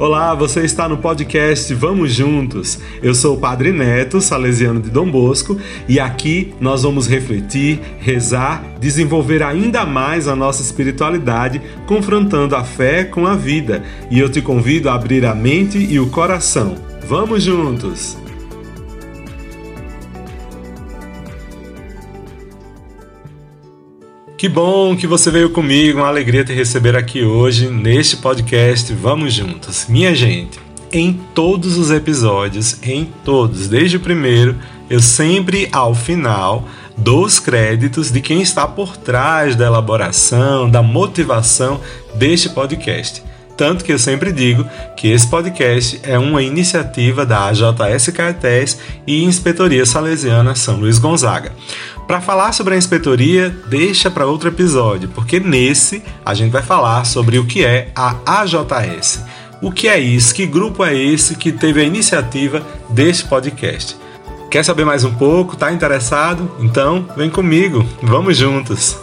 Olá, você está no podcast Vamos Juntos. Eu sou o Padre Neto, salesiano de Dom Bosco, e aqui nós vamos refletir, rezar, desenvolver ainda mais a nossa espiritualidade, confrontando a fé com a vida. E eu te convido a abrir a mente e o coração. Vamos juntos! Que bom que você veio comigo, uma alegria te receber aqui hoje neste podcast Vamos Juntos. Minha gente, em todos os episódios, em todos, desde o primeiro, eu sempre ao final dou os créditos de quem está por trás da elaboração, da motivação deste podcast. Tanto que eu sempre digo que esse podcast é uma iniciativa da AJS Cartés e Inspetoria Salesiana São Luís Gonzaga. Para falar sobre a inspetoria, deixa para outro episódio, porque nesse a gente vai falar sobre o que é a AJS. O que é isso? Que grupo é esse que teve a iniciativa deste podcast? Quer saber mais um pouco? Tá interessado? Então, vem comigo, vamos juntos.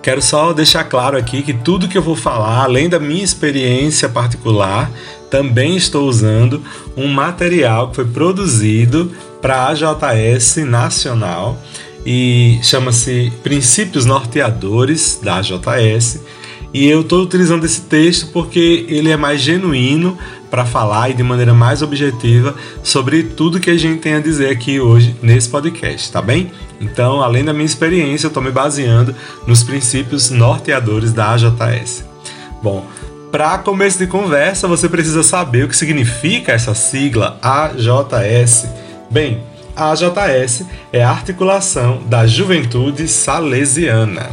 Quero só deixar claro aqui que tudo que eu vou falar, além da minha experiência particular, também estou usando um material que foi produzido para a AJS Nacional e chama-se Princípios Norteadores da AJS. E eu estou utilizando esse texto porque ele é mais genuíno para falar e de maneira mais objetiva sobre tudo que a gente tem a dizer aqui hoje nesse podcast, tá bem? Então, além da minha experiência, eu estou me baseando nos princípios norteadores da AJS. Bom, para começo de conversa, você precisa saber o que significa essa sigla AJS. Bem, a AJS é a articulação da Juventude Salesiana.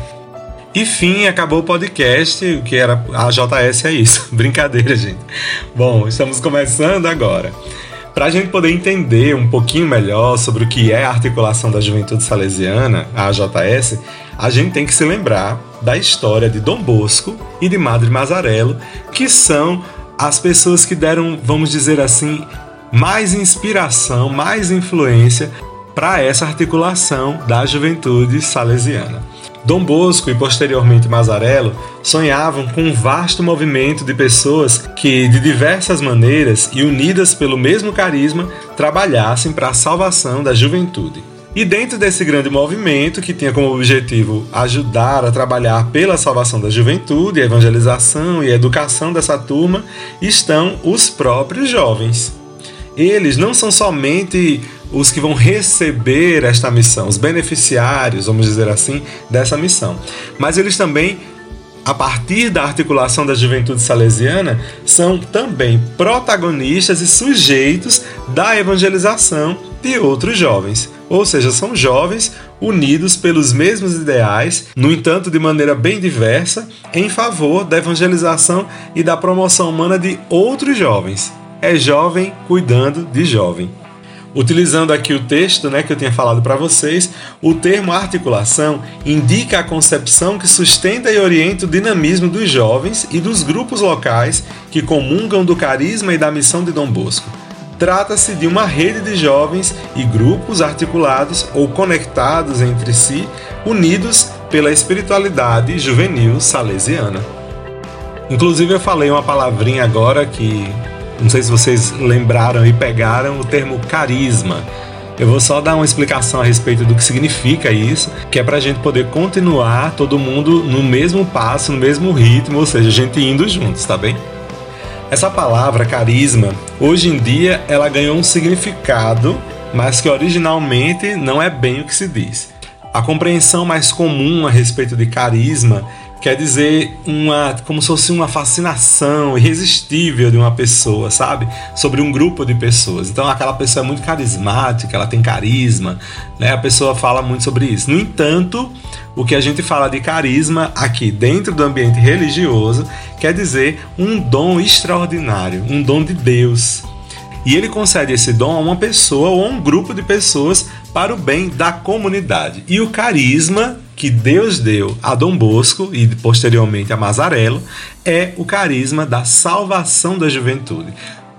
E fim, acabou o podcast, o que era a JS é isso. Brincadeira, gente. Bom, estamos começando agora. Para a gente poder entender um pouquinho melhor sobre o que é a articulação da juventude salesiana, a AJS, a gente tem que se lembrar da história de Dom Bosco e de Madre Mazarello, que são as pessoas que deram, vamos dizer assim, mais inspiração, mais influência para essa articulação da juventude salesiana. Dom Bosco e posteriormente Mazarello sonhavam com um vasto movimento de pessoas que, de diversas maneiras e unidas pelo mesmo carisma, trabalhassem para a salvação da juventude. E dentro desse grande movimento, que tinha como objetivo ajudar a trabalhar pela salvação da juventude, a evangelização e a educação dessa turma, estão os próprios jovens. Eles não são somente os que vão receber esta missão, os beneficiários, vamos dizer assim, dessa missão. Mas eles também, a partir da articulação da juventude salesiana, são também protagonistas e sujeitos da evangelização de outros jovens. Ou seja, são jovens unidos pelos mesmos ideais, no entanto, de maneira bem diversa, em favor da evangelização e da promoção humana de outros jovens. É jovem cuidando de jovem. Utilizando aqui o texto né, que eu tinha falado para vocês, o termo articulação indica a concepção que sustenta e orienta o dinamismo dos jovens e dos grupos locais que comungam do carisma e da missão de Dom Bosco. Trata-se de uma rede de jovens e grupos articulados ou conectados entre si, unidos pela espiritualidade juvenil salesiana. Inclusive, eu falei uma palavrinha agora que não sei se vocês lembraram e pegaram o termo carisma. Eu vou só dar uma explicação a respeito do que significa isso, que é para a gente poder continuar todo mundo no mesmo passo, no mesmo ritmo, ou seja, a gente indo juntos, tá bem? Essa palavra carisma, hoje em dia, ela ganhou um significado, mas que originalmente não é bem o que se diz. A compreensão mais comum a respeito de carisma quer dizer uma como se fosse uma fascinação irresistível de uma pessoa, sabe? Sobre um grupo de pessoas. Então aquela pessoa é muito carismática, ela tem carisma, né? A pessoa fala muito sobre isso. No entanto, o que a gente fala de carisma aqui dentro do ambiente religioso quer dizer um dom extraordinário, um dom de Deus. E ele concede esse dom a uma pessoa ou a um grupo de pessoas para o bem da comunidade. E o carisma que Deus deu a Dom Bosco e posteriormente a Mazarello é o carisma da salvação da juventude.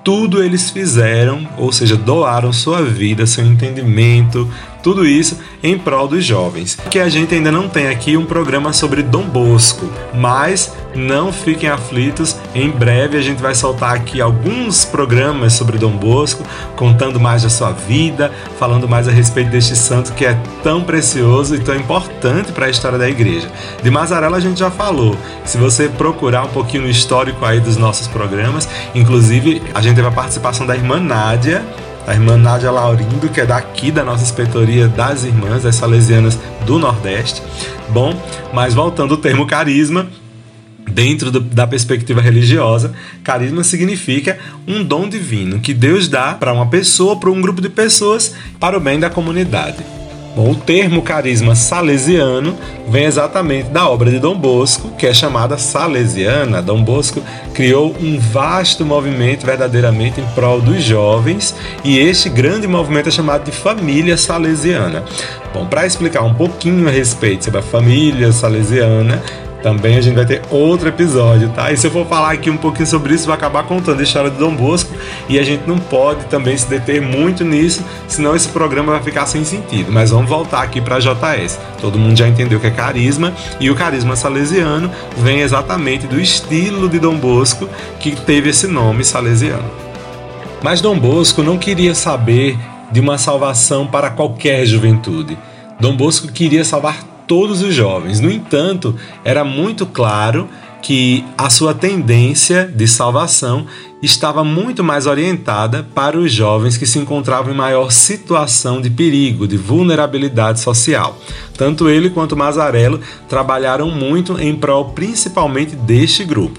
Tudo eles fizeram, ou seja, doaram sua vida, seu entendimento, tudo isso em prol dos jovens. Que a gente ainda não tem aqui um programa sobre Dom Bosco, mas não fiquem aflitos, em breve a gente vai soltar aqui alguns programas sobre Dom Bosco, contando mais da sua vida, falando mais a respeito deste santo que é tão precioso e tão importante para a história da igreja. De Mazarela a gente já falou. Se você procurar um pouquinho no histórico aí dos nossos programas, inclusive a gente teve a participação da irmã Nádia, a irmã Nádia Laurindo, que é daqui da nossa inspetoria das irmãs, das salesianas do Nordeste. Bom, mas voltando ao termo carisma, dentro do, da perspectiva religiosa, carisma significa um dom divino que Deus dá para uma pessoa, para um grupo de pessoas, para o bem da comunidade. Bom, o termo carisma salesiano vem exatamente da obra de Dom Bosco, que é chamada salesiana. Dom Bosco criou um vasto movimento verdadeiramente em prol dos jovens, e este grande movimento é chamado de família salesiana. Bom, para explicar um pouquinho a respeito sobre a família salesiana, também a gente vai ter outro episódio, tá? E se eu for falar aqui um pouquinho sobre isso, vai acabar contando a história de Dom Bosco e a gente não pode também se deter muito nisso, senão esse programa vai ficar sem sentido. Mas vamos voltar aqui para JS. Todo mundo já entendeu que é carisma e o carisma salesiano vem exatamente do estilo de Dom Bosco que teve esse nome salesiano. Mas Dom Bosco não queria saber de uma salvação para qualquer juventude. Dom Bosco queria salvar todos os jovens. No entanto, era muito claro que a sua tendência de salvação estava muito mais orientada para os jovens que se encontravam em maior situação de perigo, de vulnerabilidade social. Tanto ele quanto Mazarello trabalharam muito em prol principalmente deste grupo.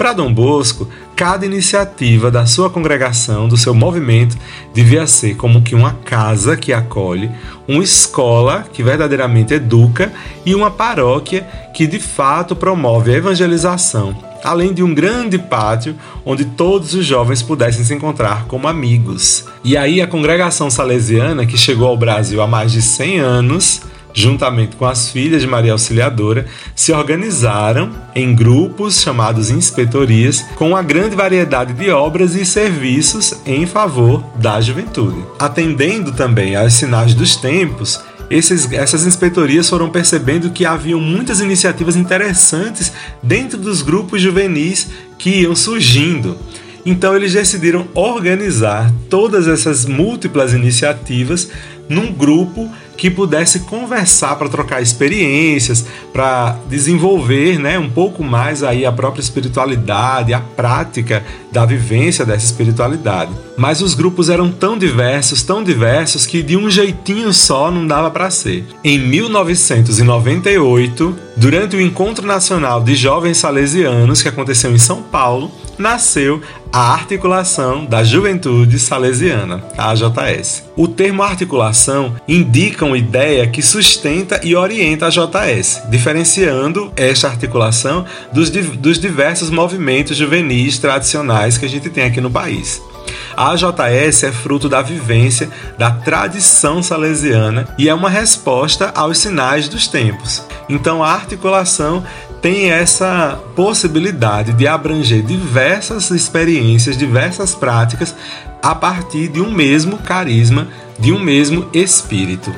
Para Dom Bosco, cada iniciativa da sua congregação, do seu movimento, devia ser como que uma casa que acolhe, uma escola que verdadeiramente educa e uma paróquia que de fato promove a evangelização, além de um grande pátio onde todos os jovens pudessem se encontrar como amigos. E aí a congregação salesiana, que chegou ao Brasil há mais de 100 anos, juntamente com as filhas de Maria Auxiliadora, se organizaram em grupos chamados inspetorias, com uma grande variedade de obras e serviços em favor da juventude. Atendendo também aos sinais dos tempos, esses, essas inspetorias foram percebendo que haviam muitas iniciativas interessantes dentro dos grupos juvenis que iam surgindo. Então eles decidiram organizar todas essas múltiplas iniciativas num grupo que pudesse conversar para trocar experiências, para desenvolver, né, um pouco mais aí a própria espiritualidade, a prática da vivência dessa espiritualidade. Mas os grupos eram tão diversos, tão diversos que de um jeitinho só não dava para ser. Em 1998, durante o Encontro Nacional de Jovens Salesianos que aconteceu em São Paulo, nasceu a Articulação da Juventude Salesiana, a AJS. O termo articulação indica uma ideia que sustenta e orienta a JS, diferenciando esta articulação dos, dos diversos movimentos juvenis tradicionais que a gente tem aqui no país. A AJS é fruto da vivência da tradição salesiana e é uma resposta aos sinais dos tempos. Então a articulação tem essa possibilidade de abranger diversas experiências, diversas práticas a partir de um mesmo carisma, de um mesmo espírito.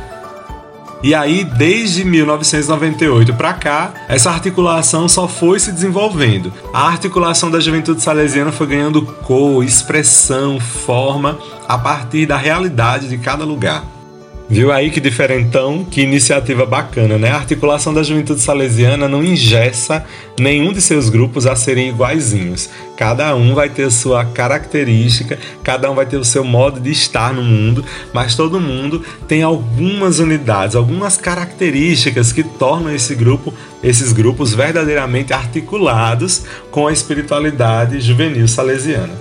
E aí, desde 1998 para cá, essa articulação só foi se desenvolvendo. A articulação da juventude salesiana foi ganhando cor, expressão, forma a partir da realidade de cada lugar. Viu aí que diferentão, que iniciativa bacana, né? A articulação da juventude salesiana não ingessa nenhum de seus grupos a serem iguaizinhos. Cada um vai ter sua característica, cada um vai ter o seu modo de estar no mundo, mas todo mundo tem algumas unidades, algumas características que tornam esse grupo, esses grupos verdadeiramente articulados com a espiritualidade juvenil salesiana.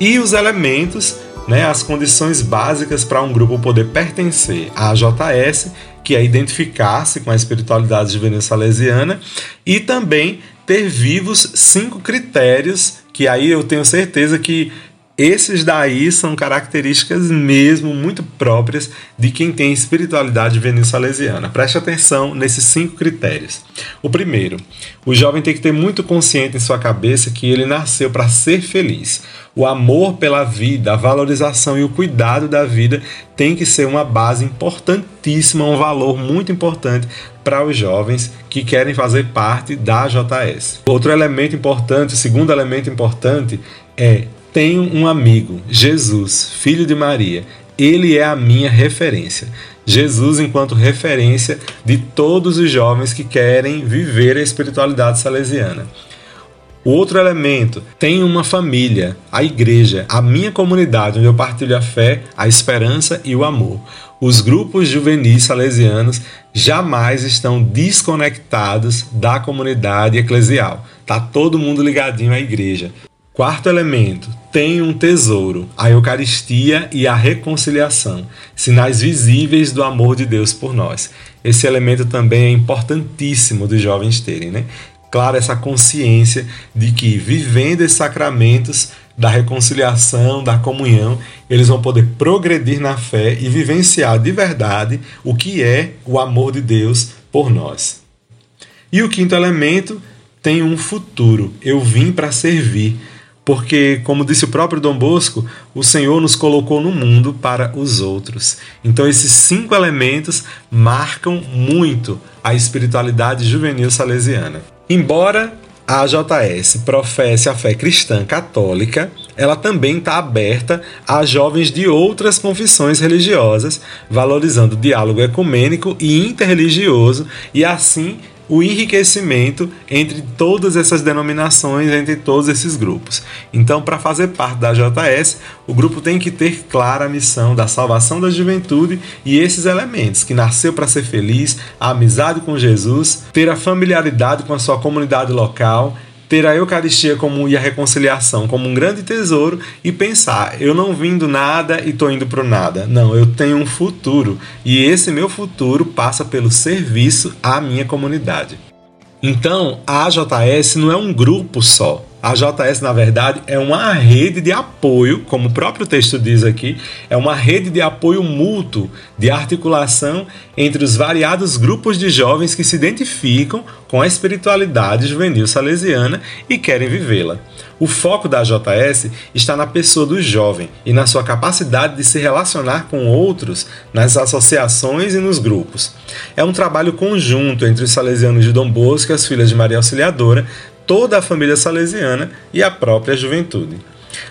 E os elementos né, as condições básicas para um grupo poder pertencer à JS, que é identificar-se com a espiritualidade juvenil salesiana, e também ter vivos cinco critérios que aí eu tenho certeza que Esses daí são características mesmo muito próprias de quem tem espiritualidade salesiana. Preste atenção nesses cinco critérios. O primeiro, o jovem tem que ter muito consciente em sua cabeça que ele nasceu para ser feliz. O amor pela vida, a valorização e o cuidado da vida tem que ser uma base importantíssima, um valor muito importante para os jovens que querem fazer parte da JS. Outro elemento importante, o segundo elemento importante é tenho um amigo, Jesus, filho de Maria. Ele é a minha referência. Jesus, enquanto referência de todos os jovens que querem viver a espiritualidade salesiana. O outro elemento, tenho uma família, a igreja, a minha comunidade, onde eu partilho a fé, a esperança e o amor. Os grupos juvenis salesianos jamais estão desconectados da comunidade eclesial. Tá todo mundo ligadinho à igreja. Quarto elemento, tem um tesouro, a Eucaristia e a reconciliação, sinais visíveis do amor de Deus por nós. Esse elemento também é importantíssimo dos jovens terem, né? Claro, essa consciência de que vivendo esses sacramentos da reconciliação, da comunhão, eles vão poder progredir na fé e vivenciar de verdade o que é o amor de Deus por nós. E o quinto elemento tem um futuro. Eu vim para servir porque, como disse o próprio Dom Bosco, o Senhor nos colocou no mundo para os outros. Então, esses cinco elementos marcam muito a espiritualidade juvenil salesiana. Embora a JS professe a fé cristã católica, ela também está aberta a jovens de outras confissões religiosas, valorizando o diálogo ecumênico e interreligioso e assim o enriquecimento entre todas essas denominações, entre todos esses grupos. Então, para fazer parte da JS, o grupo tem que ter clara a missão da salvação da juventude e esses elementos, que nasceu para ser feliz, a amizade com Jesus, ter a familiaridade com a sua comunidade local, ter a Eucaristia como, e a reconciliação como um grande tesouro e pensar: eu não vim do nada e estou indo para o nada. Não, eu tenho um futuro e esse meu futuro passa pelo serviço à minha comunidade. Então, a AJS não é um grupo só. A JS, na verdade, é uma rede de apoio, como o próprio texto diz aqui, é uma rede de apoio mútuo, de articulação entre os variados grupos de jovens que se identificam com a espiritualidade juvenil salesiana e querem vivê-la. O foco da JS está na pessoa do jovem e na sua capacidade de se relacionar com outros nas associações e nos grupos. É um trabalho conjunto entre os salesianos de Dom Bosco e as filhas de Maria Auxiliadora, toda a família salesiana e a própria juventude.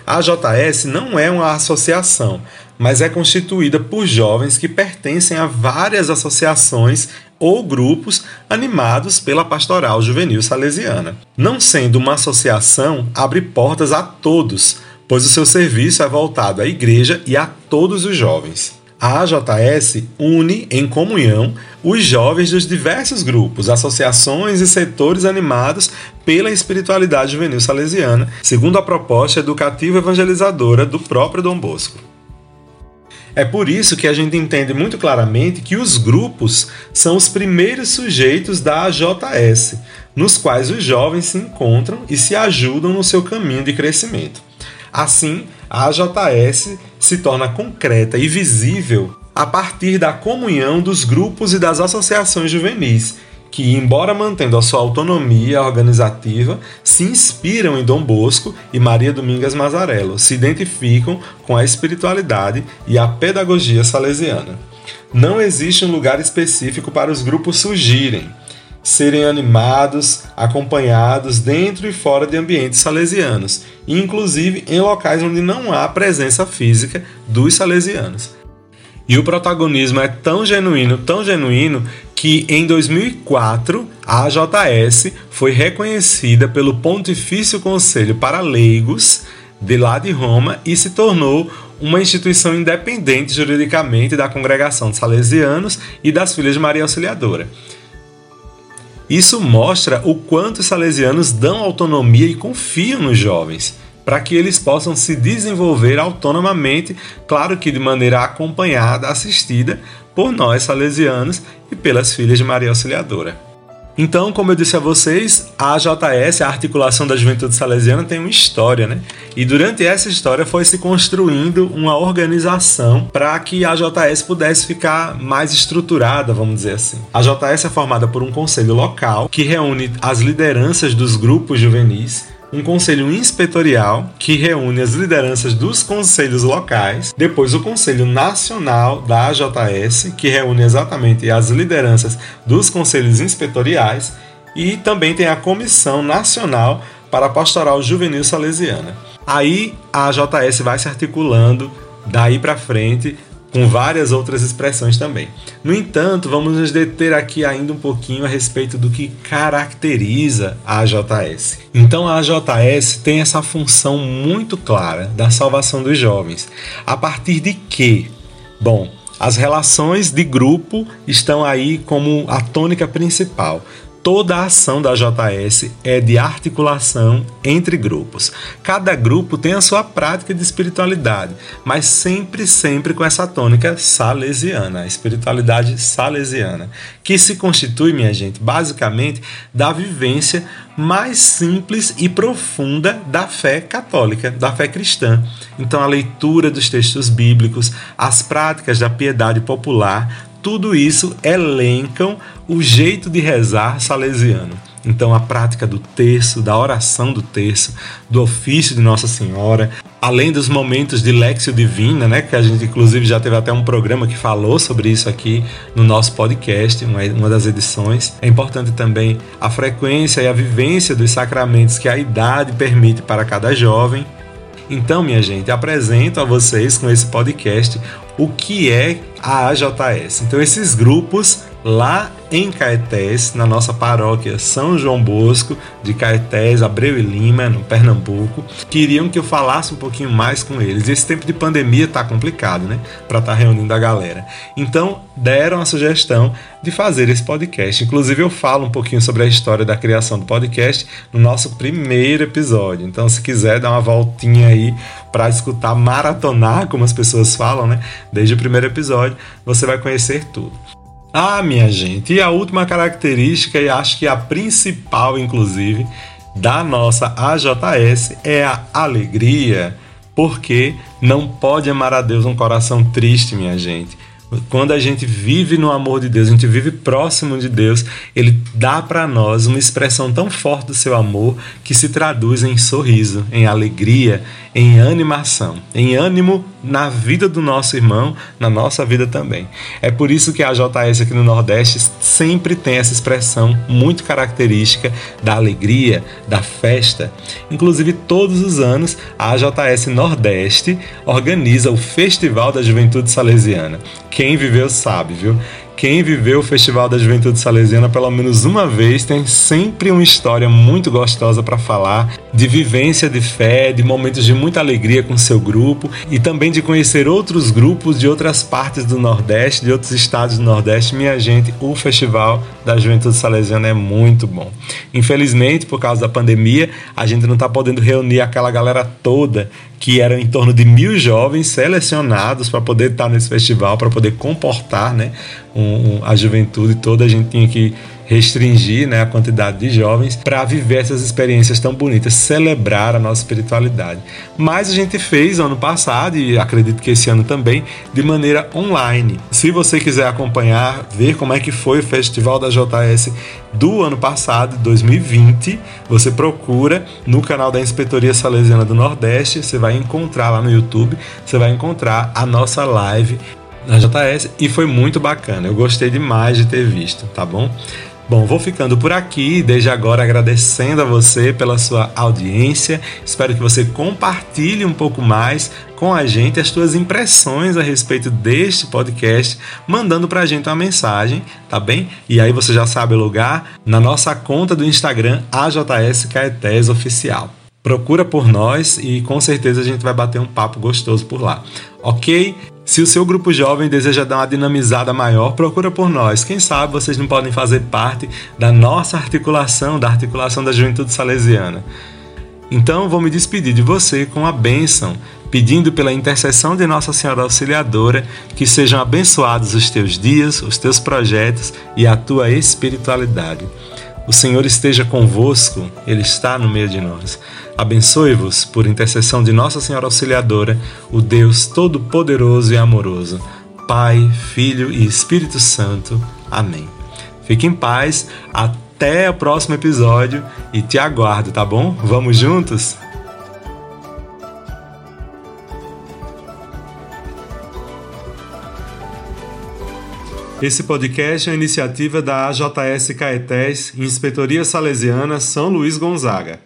A JS não é uma associação, mas é constituída por jovens que pertencem a várias associações ou grupos animados pela pastoral juvenil salesiana. Não sendo uma associação, abre portas a todos, pois o seu serviço é voltado à igreja e a todos os jovens. A AJS une em comunhão os jovens dos diversos grupos, associações e setores animados pela espiritualidade juvenil salesiana, segundo a proposta educativa evangelizadora do próprio Dom Bosco. É por isso que a gente entende muito claramente que os grupos são os primeiros sujeitos da AJS, nos quais os jovens se encontram e se ajudam no seu caminho de crescimento. Assim, a AJS se torna concreta e visível a partir da comunhão dos grupos e das associações juvenis, que, embora mantendo a sua autonomia organizativa, se inspiram em Dom Bosco e Maria Domingas Mazarello, se identificam com a espiritualidade e a pedagogia salesiana. Não existe um lugar específico para os grupos surgirem serem animados, acompanhados dentro e fora de ambientes salesianos, inclusive em locais onde não há presença física dos salesianos. E o protagonismo é tão genuíno, tão genuíno, que em 2004 a AJS foi reconhecida pelo Pontifício Conselho para Leigos de lá de Roma e se tornou uma instituição independente juridicamente da congregação de salesianos e das filhas de Maria Auxiliadora. Isso mostra o quanto os salesianos dão autonomia e confiam nos jovens, para que eles possam se desenvolver autonomamente, claro que de maneira acompanhada, assistida por nós salesianos e pelas filhas de Maria Auxiliadora. Então, como eu disse a vocês, a AJS, a Articulação da Juventude Salesiana, tem uma história, né? E durante essa história foi se construindo uma organização para que a AJS pudesse ficar mais estruturada, vamos dizer assim. A AJS é formada por um conselho local que reúne as lideranças dos grupos juvenis um conselho inspetorial que reúne as lideranças dos conselhos locais, depois o Conselho Nacional da AJS, que reúne exatamente as lideranças dos conselhos inspetoriais, e também tem a Comissão Nacional para a Pastoral Juvenil Salesiana. Aí a AJS vai se articulando daí para frente com várias outras expressões também. No entanto, vamos nos deter aqui ainda um pouquinho a respeito do que caracteriza a AJS. Então, a AJS tem essa função muito clara da salvação dos jovens. A partir de que? Bom, as relações de grupo estão aí como a tônica principal toda a ação da JS é de articulação entre grupos. Cada grupo tem a sua prática de espiritualidade, mas sempre, sempre com essa tônica salesiana, a espiritualidade salesiana, que se constitui, minha gente, basicamente da vivência mais simples e profunda da fé católica, da fé cristã. Então, a leitura dos textos bíblicos, as práticas da piedade popular, tudo isso elencam o jeito de rezar salesiano. Então, a prática do terço, da oração do terço, do ofício de Nossa Senhora, além dos momentos de Lexio Divina, né, que a gente inclusive já teve até um programa que falou sobre isso aqui no nosso podcast, uma, uma das edições. É importante também a frequência e a vivência dos sacramentos que a idade permite para cada jovem. Então, minha gente, apresento a vocês com esse podcast o que é a AJS. Então, esses grupos lá em Caetés, na nossa paróquia São João Bosco, de Caetés, Abreu e Lima, no Pernambuco, queriam que eu falasse um pouquinho mais com eles. Esse tempo de pandemia tá complicado, né? Para estar tá reunindo a galera. Então, deram a sugestão de fazer esse podcast. Inclusive, eu falo um pouquinho sobre a história da criação do podcast no nosso primeiro episódio. Então, se quiser dar uma voltinha aí para escutar, maratonar, como as pessoas falam, né? Desde o primeiro episódio, você vai conhecer tudo. Ah, minha gente, e a última característica, e acho que a principal, inclusive, da nossa AJS é a alegria, porque não pode amar a Deus um coração triste, minha gente. Quando a gente vive no amor de Deus, a gente vive próximo de Deus, ele dá para nós uma expressão tão forte do seu amor que se traduz em sorriso, em alegria, em animação, em ânimo na vida do nosso irmão, na nossa vida também. É por isso que a JS aqui no Nordeste sempre tem essa expressão muito característica da alegria, da festa. Inclusive, todos os anos, a JS Nordeste organiza o Festival da Juventude Salesiana. Quem viveu sabe, viu? Quem viveu o Festival da Juventude Salesiana pelo menos uma vez tem sempre uma história muito gostosa para falar, de vivência de fé, de momentos de muita alegria com seu grupo e também de conhecer outros grupos de outras partes do Nordeste, de outros estados do Nordeste. Minha gente, o Festival da Juventude Salesiana é muito bom. Infelizmente, por causa da pandemia, a gente não está podendo reunir aquela galera toda que eram em torno de mil jovens selecionados para poder estar nesse festival, para poder comportar né, um, um, a juventude toda. A gente tinha que restringir né, a quantidade de jovens para viver essas experiências tão bonitas, celebrar a nossa espiritualidade. Mas a gente fez ano passado e acredito que esse ano também de maneira online. Se você quiser acompanhar, ver como é que foi o Festival da JS do ano passado, 2020, você procura no canal da Inspetoria Salesiana do Nordeste, você vai encontrar lá no YouTube, você vai encontrar a nossa live na JS e foi muito bacana. Eu gostei demais de ter visto, tá bom? Bom, vou ficando por aqui, desde agora agradecendo a você pela sua audiência. Espero que você compartilhe um pouco mais com a gente as suas impressões a respeito deste podcast, mandando para a gente uma mensagem, tá bem? E aí você já sabe o lugar na nossa conta do Instagram AJS Caetés Oficial. Procura por nós e com certeza a gente vai bater um papo gostoso por lá, ok? Se o seu grupo jovem deseja dar uma dinamizada maior, procura por nós. Quem sabe vocês não podem fazer parte da nossa articulação, da articulação da Juventude Salesiana. Então vou me despedir de você com a bênção, pedindo pela intercessão de Nossa Senhora Auxiliadora que sejam abençoados os teus dias, os teus projetos e a tua espiritualidade. O Senhor esteja convosco, Ele está no meio de nós. Abençoe-vos, por intercessão de Nossa Senhora Auxiliadora, o Deus Todo-Poderoso e Amoroso. Pai, Filho e Espírito Santo. Amém. Fique em paz, até o próximo episódio e te aguardo, tá bom? Vamos juntos? Esse podcast é uma iniciativa da AJS Caetés, Inspetoria Salesiana São Luís Gonzaga.